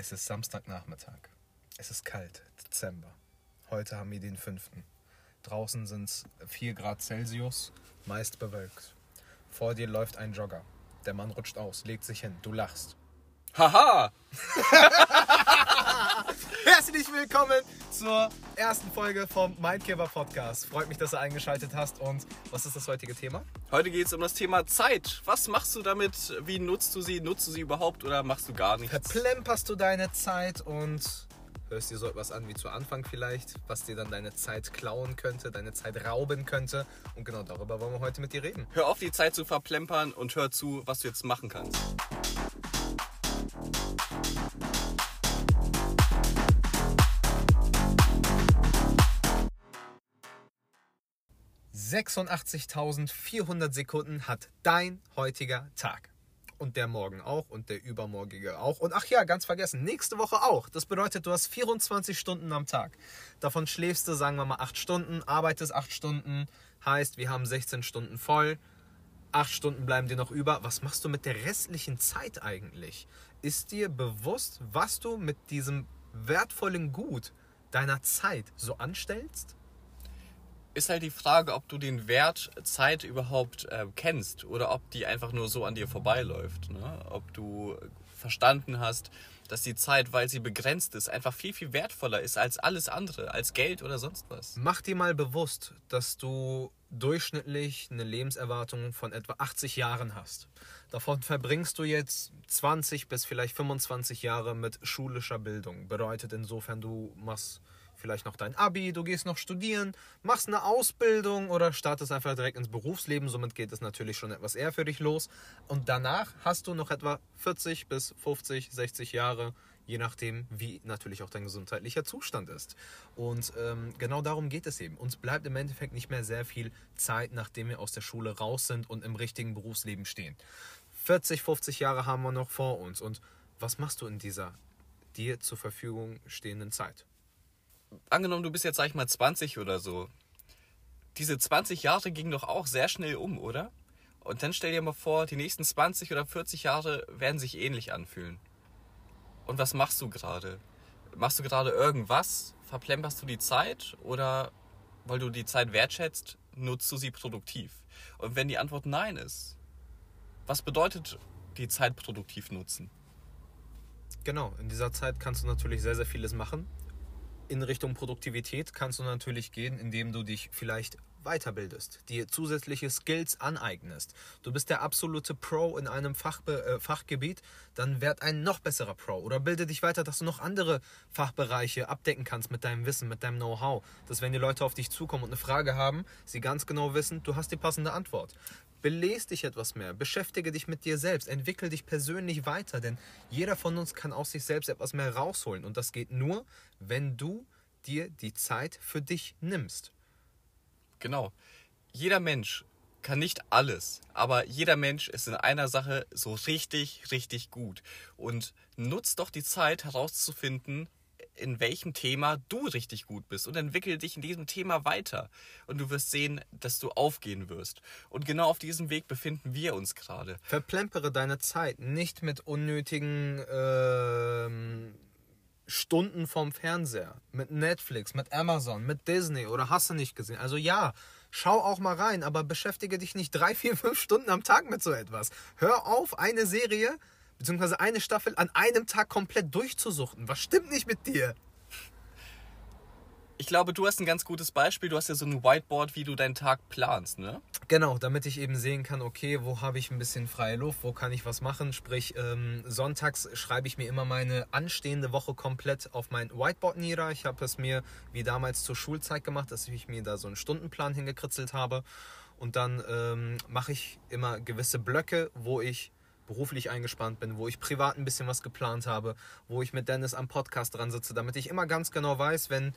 Es ist Samstagnachmittag. Es ist kalt, Dezember. Heute haben wir den 5. Draußen sind es 4 Grad Celsius, meist bewölkt. Vor dir läuft ein Jogger. Der Mann rutscht aus, legt sich hin, du lachst. Haha! Herzlich willkommen zur ersten Folge vom Mindkeeper Podcast. Freut mich, dass du eingeschaltet hast. Und was ist das heutige Thema? Heute geht es um das Thema Zeit. Was machst du damit? Wie nutzt du sie? Nutzt du sie überhaupt oder machst du gar nichts? Verplemperst du deine Zeit und hörst dir so etwas an wie zu Anfang vielleicht, was dir dann deine Zeit klauen könnte, deine Zeit rauben könnte. Und genau darüber wollen wir heute mit dir reden. Hör auf, die Zeit zu verplempern und hör zu, was du jetzt machen kannst. 86.400 Sekunden hat dein heutiger Tag. Und der morgen auch und der übermorgige auch. Und ach ja, ganz vergessen, nächste Woche auch. Das bedeutet, du hast 24 Stunden am Tag. Davon schläfst du, sagen wir mal, 8 Stunden, arbeitest 8 Stunden. Heißt, wir haben 16 Stunden voll. 8 Stunden bleiben dir noch über. Was machst du mit der restlichen Zeit eigentlich? Ist dir bewusst, was du mit diesem wertvollen Gut deiner Zeit so anstellst? Ist halt die Frage, ob du den Wert Zeit überhaupt äh, kennst oder ob die einfach nur so an dir vorbeiläuft. Ne? Ob du verstanden hast, dass die Zeit, weil sie begrenzt ist, einfach viel, viel wertvoller ist als alles andere, als Geld oder sonst was. Mach dir mal bewusst, dass du durchschnittlich eine Lebenserwartung von etwa 80 Jahren hast. Davon verbringst du jetzt 20 bis vielleicht 25 Jahre mit schulischer Bildung. Bedeutet insofern, du machst vielleicht noch dein Abi, du gehst noch studieren, machst eine Ausbildung oder startest einfach direkt ins Berufsleben. Somit geht es natürlich schon etwas eher für dich los. Und danach hast du noch etwa 40 bis 50, 60 Jahre, je nachdem, wie natürlich auch dein gesundheitlicher Zustand ist. Und ähm, genau darum geht es eben. Uns bleibt im Endeffekt nicht mehr sehr viel Zeit, nachdem wir aus der Schule raus sind und im richtigen Berufsleben stehen. 40, 50 Jahre haben wir noch vor uns. Und was machst du in dieser dir zur Verfügung stehenden Zeit? Angenommen, du bist jetzt, sag ich mal, 20 oder so. Diese 20 Jahre gingen doch auch sehr schnell um, oder? Und dann stell dir mal vor, die nächsten 20 oder 40 Jahre werden sich ähnlich anfühlen. Und was machst du gerade? Machst du gerade irgendwas? Verplemperst du die Zeit? Oder weil du die Zeit wertschätzt, nutzt du sie produktiv? Und wenn die Antwort Nein ist, was bedeutet die Zeit produktiv nutzen? Genau, in dieser Zeit kannst du natürlich sehr, sehr vieles machen in Richtung Produktivität kannst du natürlich gehen, indem du dich vielleicht weiterbildest, dir zusätzliche Skills aneignest. Du bist der absolute Pro in einem Fachbe äh, Fachgebiet, dann werd ein noch besserer Pro oder bilde dich weiter, dass du noch andere Fachbereiche abdecken kannst mit deinem Wissen, mit deinem Know-how. Dass wenn die Leute auf dich zukommen und eine Frage haben, sie ganz genau wissen, du hast die passende Antwort. Belest dich etwas mehr, beschäftige dich mit dir selbst, entwickel dich persönlich weiter, denn jeder von uns kann aus sich selbst etwas mehr rausholen und das geht nur, wenn du dir die Zeit für dich nimmst. Genau. Jeder Mensch kann nicht alles, aber jeder Mensch ist in einer Sache so richtig, richtig gut und nutzt doch die Zeit herauszufinden, in welchem Thema du richtig gut bist und entwickel dich in diesem Thema weiter. Und du wirst sehen, dass du aufgehen wirst. Und genau auf diesem Weg befinden wir uns gerade. Verplempere deine Zeit nicht mit unnötigen ähm, Stunden vom Fernseher, mit Netflix, mit Amazon, mit Disney oder hast du nicht gesehen. Also ja, schau auch mal rein, aber beschäftige dich nicht drei, vier, fünf Stunden am Tag mit so etwas. Hör auf, eine Serie beziehungsweise eine Staffel an einem Tag komplett durchzusuchten. Was stimmt nicht mit dir? Ich glaube, du hast ein ganz gutes Beispiel. Du hast ja so ein Whiteboard, wie du deinen Tag planst, ne? Genau, damit ich eben sehen kann, okay, wo habe ich ein bisschen freie Luft, wo kann ich was machen. Sprich, ähm, sonntags schreibe ich mir immer meine anstehende Woche komplett auf mein Whiteboard nieder. Ich habe es mir wie damals zur Schulzeit gemacht, dass ich mir da so einen Stundenplan hingekritzelt habe. Und dann ähm, mache ich immer gewisse Blöcke, wo ich beruflich eingespannt bin, wo ich privat ein bisschen was geplant habe, wo ich mit Dennis am Podcast dran sitze, damit ich immer ganz genau weiß, wenn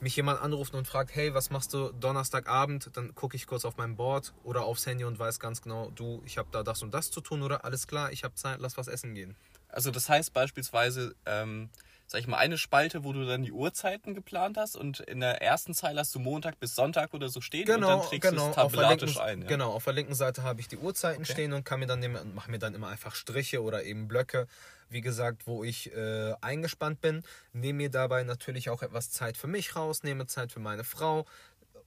mich jemand anruft und fragt, hey, was machst du Donnerstagabend, dann gucke ich kurz auf mein Board oder aufs Handy und weiß ganz genau, du, ich habe da das und das zu tun oder alles klar, ich habe Zeit, lass was essen gehen. Also das heißt beispielsweise, ähm, sag ich mal, eine Spalte, wo du dann die Uhrzeiten geplant hast und in der ersten Zeile hast du Montag bis Sonntag oder so stehen und dann trägst genau. du es der tabellarisch ein. Ja? Genau, auf der linken Seite habe ich die Uhrzeiten stehen und kann mir dann mache mir dann immer einfach Striche oder eben Blöcke, wie gesagt, wo ich äh, eingespannt bin. Nehme mir dabei natürlich auch etwas Zeit für mich raus, nehme Zeit für meine Frau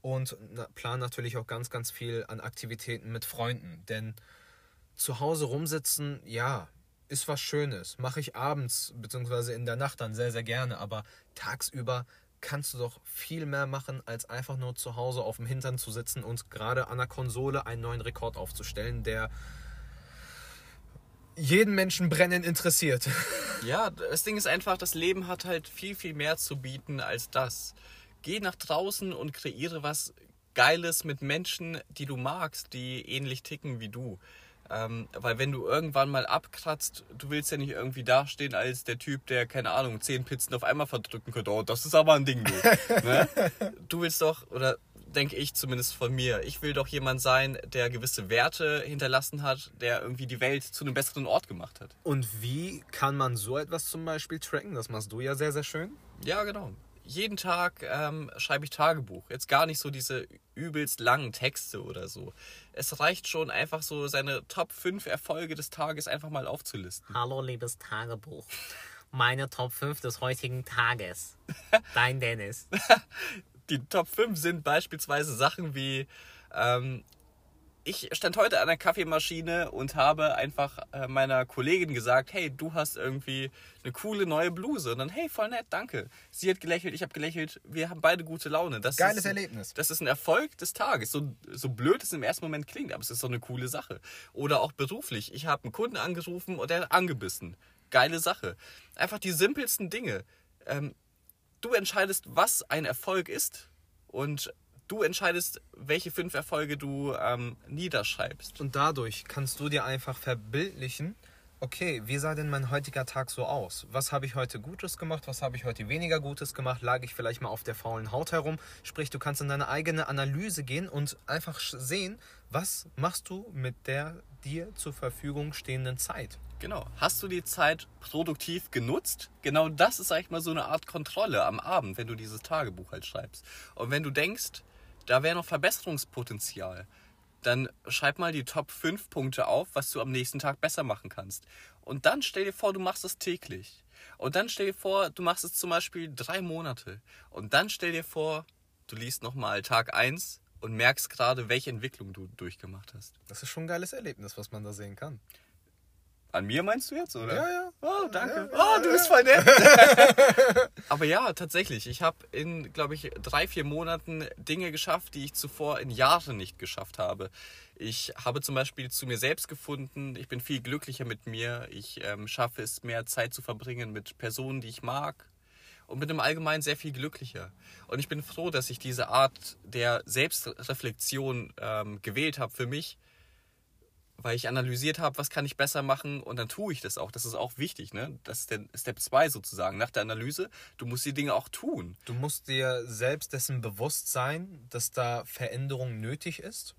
und na, plane natürlich auch ganz, ganz viel an Aktivitäten mit Freunden. Denn zu Hause rumsitzen, ja, ist was Schönes. Mache ich abends bzw. in der Nacht dann sehr, sehr gerne. Aber tagsüber kannst du doch viel mehr machen, als einfach nur zu Hause auf dem Hintern zu sitzen und gerade an der Konsole einen neuen Rekord aufzustellen, der jeden Menschen brennend interessiert. Ja, das Ding ist einfach, das Leben hat halt viel, viel mehr zu bieten als das. Geh nach draußen und kreiere was Geiles mit Menschen, die du magst, die ähnlich ticken wie du. Ähm, weil wenn du irgendwann mal abkratzt, du willst ja nicht irgendwie dastehen als der Typ, der, keine Ahnung, zehn Pizzen auf einmal verdrücken könnte. Oh, das ist aber ein Ding, du. ne? Du willst doch, oder denke ich zumindest von mir, ich will doch jemand sein, der gewisse Werte hinterlassen hat, der irgendwie die Welt zu einem besseren Ort gemacht hat. Und wie kann man so etwas zum Beispiel tracken? Das machst du ja sehr, sehr schön. Ja, genau. Jeden Tag ähm, schreibe ich Tagebuch. Jetzt gar nicht so diese übelst langen Texte oder so. Es reicht schon einfach so seine Top 5 Erfolge des Tages einfach mal aufzulisten. Hallo, liebes Tagebuch. Meine Top 5 des heutigen Tages. Dein Dennis. Die Top 5 sind beispielsweise Sachen wie, ähm, ich stand heute an der Kaffeemaschine und habe einfach äh, meiner Kollegin gesagt, hey, du hast irgendwie eine coole neue Bluse. Und dann, hey, voll nett, danke. Sie hat gelächelt, ich habe gelächelt, wir haben beide gute Laune. Das Geiles ist, Erlebnis. Das ist ein Erfolg des Tages. So, so blöd es im ersten Moment klingt, aber es ist so eine coole Sache. Oder auch beruflich. Ich habe einen Kunden angerufen und er hat angebissen. Geile Sache. Einfach die simpelsten Dinge. Ähm, du entscheidest, was ein Erfolg ist und du entscheidest, welche fünf Erfolge du ähm, niederschreibst. Und dadurch kannst du dir einfach verbildlichen, okay, wie sah denn mein heutiger Tag so aus? Was habe ich heute Gutes gemacht? Was habe ich heute weniger Gutes gemacht? Lag ich vielleicht mal auf der faulen Haut herum? Sprich, du kannst in deine eigene Analyse gehen und einfach sehen, was machst du mit der dir zur Verfügung stehenden Zeit? Genau. Hast du die Zeit produktiv genutzt? Genau das ist, sag ich mal, so eine Art Kontrolle am Abend, wenn du dieses Tagebuch halt schreibst. Und wenn du denkst, da wäre noch Verbesserungspotenzial, dann schreib mal die Top 5 Punkte auf, was du am nächsten Tag besser machen kannst. Und dann stell dir vor, du machst es täglich. Und dann stell dir vor, du machst es zum Beispiel drei Monate. Und dann stell dir vor, du liest nochmal Tag 1 und merkst gerade, welche Entwicklung du durchgemacht hast. Das ist schon ein geiles Erlebnis, was man da sehen kann. An mir meinst du jetzt, oder? Ja, ja. Oh, danke. Ja, oh, du bist voll nett. Aber ja, tatsächlich. Ich habe in, glaube ich, drei, vier Monaten Dinge geschafft, die ich zuvor in Jahren nicht geschafft habe. Ich habe zum Beispiel zu mir selbst gefunden. Ich bin viel glücklicher mit mir. Ich ähm, schaffe es, mehr Zeit zu verbringen mit Personen, die ich mag. Und bin im Allgemeinen sehr viel glücklicher. Und ich bin froh, dass ich diese Art der Selbstreflexion ähm, gewählt habe für mich, weil ich analysiert habe, was kann ich besser machen und dann tue ich das auch. Das ist auch wichtig, ne? Das ist der Step 2 sozusagen. Nach der Analyse, du musst die Dinge auch tun. Du musst dir selbst dessen bewusst sein, dass da Veränderung nötig ist,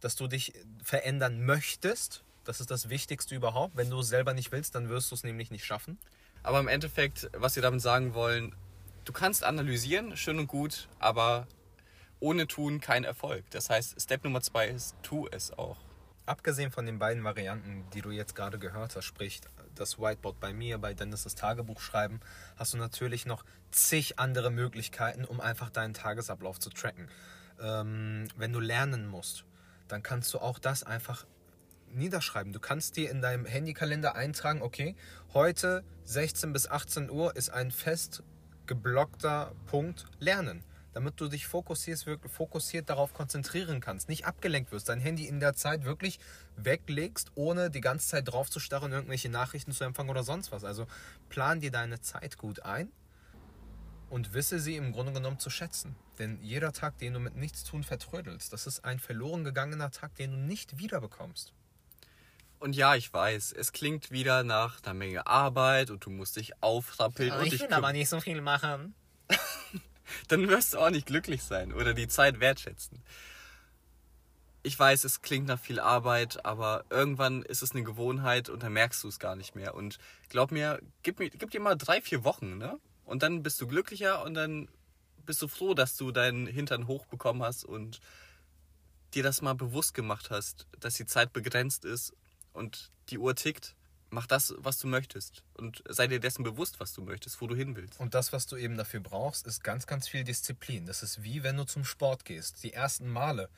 dass du dich verändern möchtest. Das ist das Wichtigste überhaupt. Wenn du es selber nicht willst, dann wirst du es nämlich nicht schaffen. Aber im Endeffekt, was wir damit sagen wollen, du kannst analysieren, schön und gut, aber ohne tun kein Erfolg. Das heißt, Step Nummer 2 ist, tu es auch. Abgesehen von den beiden Varianten, die du jetzt gerade gehört hast, sprich das Whiteboard bei mir, bei Dennis das Tagebuch schreiben, hast du natürlich noch zig andere Möglichkeiten, um einfach deinen Tagesablauf zu tracken. Ähm, wenn du lernen musst, dann kannst du auch das einfach niederschreiben. Du kannst dir in deinem Handykalender eintragen, okay, heute 16 bis 18 Uhr ist ein fest geblockter Punkt Lernen. Damit du dich fokussierst, wirklich fokussiert darauf konzentrieren kannst, nicht abgelenkt wirst, dein Handy in der Zeit wirklich weglegst, ohne die ganze Zeit drauf zu starren, irgendwelche Nachrichten zu empfangen oder sonst was. Also plan dir deine Zeit gut ein und wisse sie im Grunde genommen zu schätzen. Denn jeder Tag, den du mit nichts tun vertrödelst, das ist ein verloren gegangener Tag, den du nicht wiederbekommst. Und ja, ich weiß, es klingt wieder nach einer Menge Arbeit und du musst dich aufrappeln und Ich will aber nicht so viel machen. dann wirst du auch nicht glücklich sein oder die Zeit wertschätzen. Ich weiß, es klingt nach viel Arbeit, aber irgendwann ist es eine Gewohnheit und dann merkst du es gar nicht mehr. Und glaub mir, gib, mir, gib dir mal drei, vier Wochen, ne? Und dann bist du glücklicher und dann bist du froh, dass du deinen Hintern hochbekommen hast und dir das mal bewusst gemacht hast, dass die Zeit begrenzt ist und die Uhr tickt. Mach das, was du möchtest. Und sei dir dessen bewusst, was du möchtest, wo du hin willst. Und das, was du eben dafür brauchst, ist ganz, ganz viel Disziplin. Das ist wie wenn du zum Sport gehst. Die ersten Male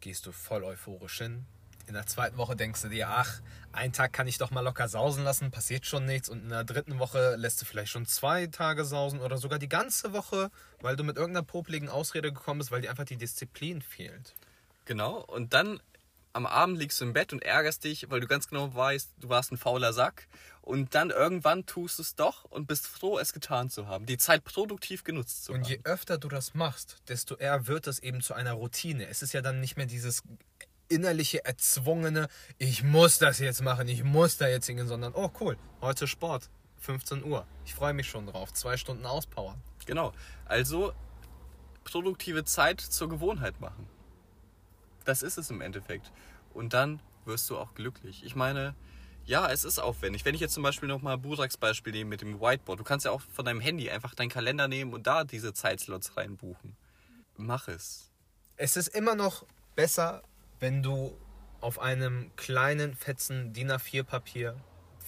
gehst du voll euphorisch hin. In der zweiten Woche denkst du dir, ach, einen Tag kann ich doch mal locker sausen lassen, passiert schon nichts. Und in der dritten Woche lässt du vielleicht schon zwei Tage sausen oder sogar die ganze Woche, weil du mit irgendeiner popligen Ausrede gekommen bist, weil dir einfach die Disziplin fehlt. Genau. Und dann am Abend liegst du im Bett und ärgerst dich, weil du ganz genau weißt, du warst ein fauler Sack. Und dann irgendwann tust du es doch und bist froh, es getan zu haben. Die Zeit produktiv genutzt zu Und haben. je öfter du das machst, desto eher wird es eben zu einer Routine. Es ist ja dann nicht mehr dieses innerliche, erzwungene, ich muss das jetzt machen, ich muss da jetzt hingehen, sondern, oh cool, heute Sport, 15 Uhr. Ich freue mich schon drauf, zwei Stunden auspowern. Genau. Also produktive Zeit zur Gewohnheit machen. Das ist es im Endeffekt. Und dann wirst du auch glücklich. Ich meine, ja, es ist aufwendig. Wenn ich jetzt zum Beispiel nochmal Buraks Beispiel nehme mit dem Whiteboard, du kannst ja auch von deinem Handy einfach deinen Kalender nehmen und da diese Zeitslots reinbuchen. Mach es. Es ist immer noch besser, wenn du auf einem kleinen Fetzen DIN A4 Papier,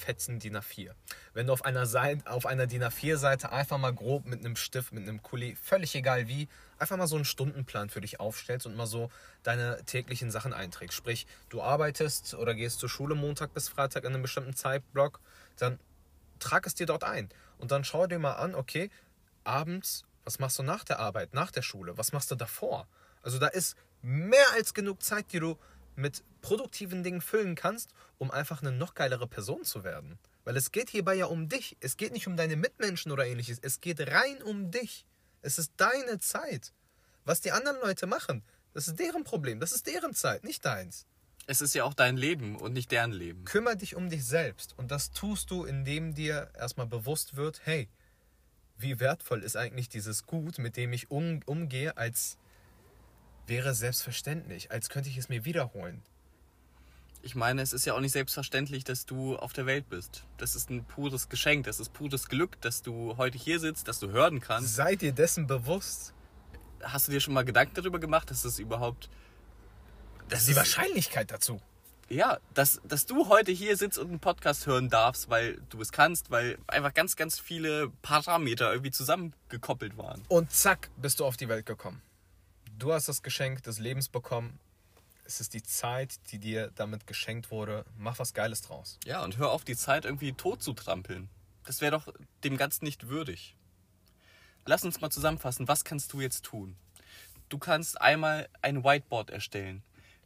Fetzen DIN A4, wenn du auf einer, Seite, auf einer DIN A4 Seite einfach mal grob mit einem Stift, mit einem Kuli, völlig egal wie, einfach mal so einen Stundenplan für dich aufstellst und mal so deine täglichen Sachen einträgst. Sprich, du arbeitest oder gehst zur Schule Montag bis Freitag in einem bestimmten Zeitblock, dann trag es dir dort ein und dann schau dir mal an, okay, abends, was machst du nach der Arbeit, nach der Schule, was machst du davor? Also da ist mehr als genug Zeit, die du mit produktiven Dingen füllen kannst, um einfach eine noch geilere Person zu werden. Weil es geht hierbei ja um dich. Es geht nicht um deine Mitmenschen oder ähnliches. Es geht rein um dich. Es ist deine Zeit. Was die anderen Leute machen, das ist deren Problem. Das ist deren Zeit, nicht deins. Es ist ja auch dein Leben und nicht deren Leben. Kümmer dich um dich selbst. Und das tust du, indem dir erstmal bewusst wird, hey, wie wertvoll ist eigentlich dieses Gut, mit dem ich um, umgehe, als wäre selbstverständlich, als könnte ich es mir wiederholen. Ich meine, es ist ja auch nicht selbstverständlich, dass du auf der Welt bist. Das ist ein pures Geschenk, das ist pures Glück, dass du heute hier sitzt, dass du hören kannst. Sei dir dessen bewusst. Hast du dir schon mal Gedanken darüber gemacht, dass das überhaupt. Das ist die Wahrscheinlichkeit dazu. Ja, dass, dass du heute hier sitzt und einen Podcast hören darfst, weil du es kannst, weil einfach ganz, ganz viele Parameter irgendwie zusammengekoppelt waren. Und zack, bist du auf die Welt gekommen. Du hast das Geschenk des Lebens bekommen. Es ist die Zeit, die dir damit geschenkt wurde. Mach was Geiles draus. Ja, und hör auf, die Zeit irgendwie tot zu trampeln. Das wäre doch dem Ganzen nicht würdig. Lass uns mal zusammenfassen, was kannst du jetzt tun? Du kannst einmal ein Whiteboard erstellen,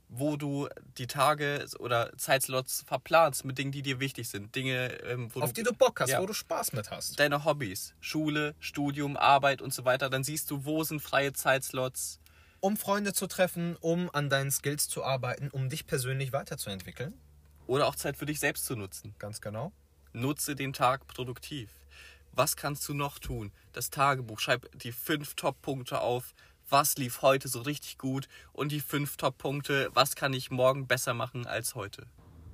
wo du die Tage oder Zeitslots verplanst mit Dingen, die dir wichtig sind. Dinge, ähm, wo Auf die du Bock hast, Ja. wo du Spaß mit hast. deine Hobbys, Schule, Studium, Arbeit und so weiter. Dann siehst du, wo sind freie Zeitslots. Um Freunde zu treffen, um an deinen Skills zu arbeiten, um dich persönlich weiterzuentwickeln. Oder auch Zeit für dich selbst zu nutzen. Ganz genau. Nutze den Tag produktiv. Was kannst du noch tun? Das Tagebuch. Schreib die fünf Top-Punkte auf. Was lief heute so richtig gut? Und die fünf Top-Punkte. Was kann ich morgen besser machen als heute?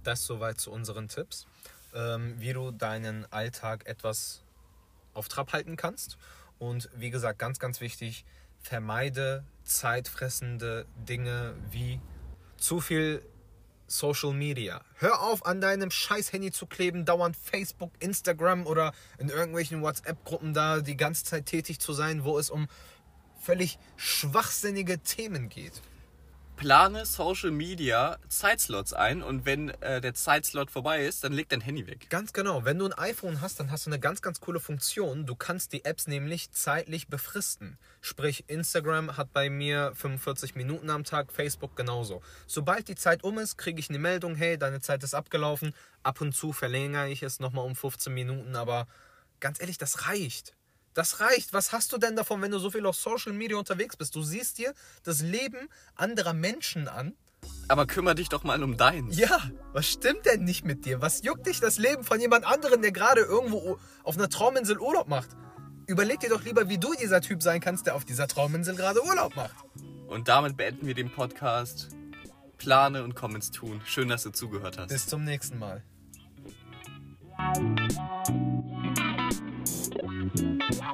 Das soweit zu unseren Tipps, ähm, wie du deinen Alltag etwas auf Trab halten kannst. Und wie gesagt, ganz, ganz wichtig, vermeide zeitfressende Dinge wie zu viel Social Media. Hör auf, an deinem scheiß Handy zu kleben, dauernd Facebook, Instagram oder in irgendwelchen WhatsApp-Gruppen da die ganze Zeit tätig zu sein, wo es um völlig schwachsinnige Themen geht. Plane Social Media Zeitslots ein und wenn äh, der Zeitslot vorbei ist, dann leg dein Handy weg. Ganz genau. Wenn du ein iPhone hast, dann hast du eine ganz, ganz coole Funktion. Du kannst die Apps nämlich zeitlich befristen. Sprich, Instagram hat bei mir 45 Minuten am Tag, Facebook genauso. Sobald die Zeit um ist, kriege ich eine Meldung, hey, deine Zeit ist abgelaufen. Ab und zu verlängere ich es nochmal um 15 Minuten, aber ganz ehrlich, das reicht. Das reicht. Was hast du denn davon, wenn du so viel auf Social Media unterwegs bist? Du siehst dir das Leben anderer Menschen an Aber kümmere dich doch mal um deins. ja, was stimmt denn nicht mit dir? Was juckt dich das Leben von jemand anderem, der gerade irgendwo auf einer Trauminsel Urlaub macht? Überleg dir doch lieber, wie du dieser Typ sein kannst, der auf dieser Trauminsel gerade Urlaub macht. Und damit beenden wir den Podcast. plane und komm ins Tun. Schön, dass du zugehört hast. Bis zum nächsten Mal. Wow.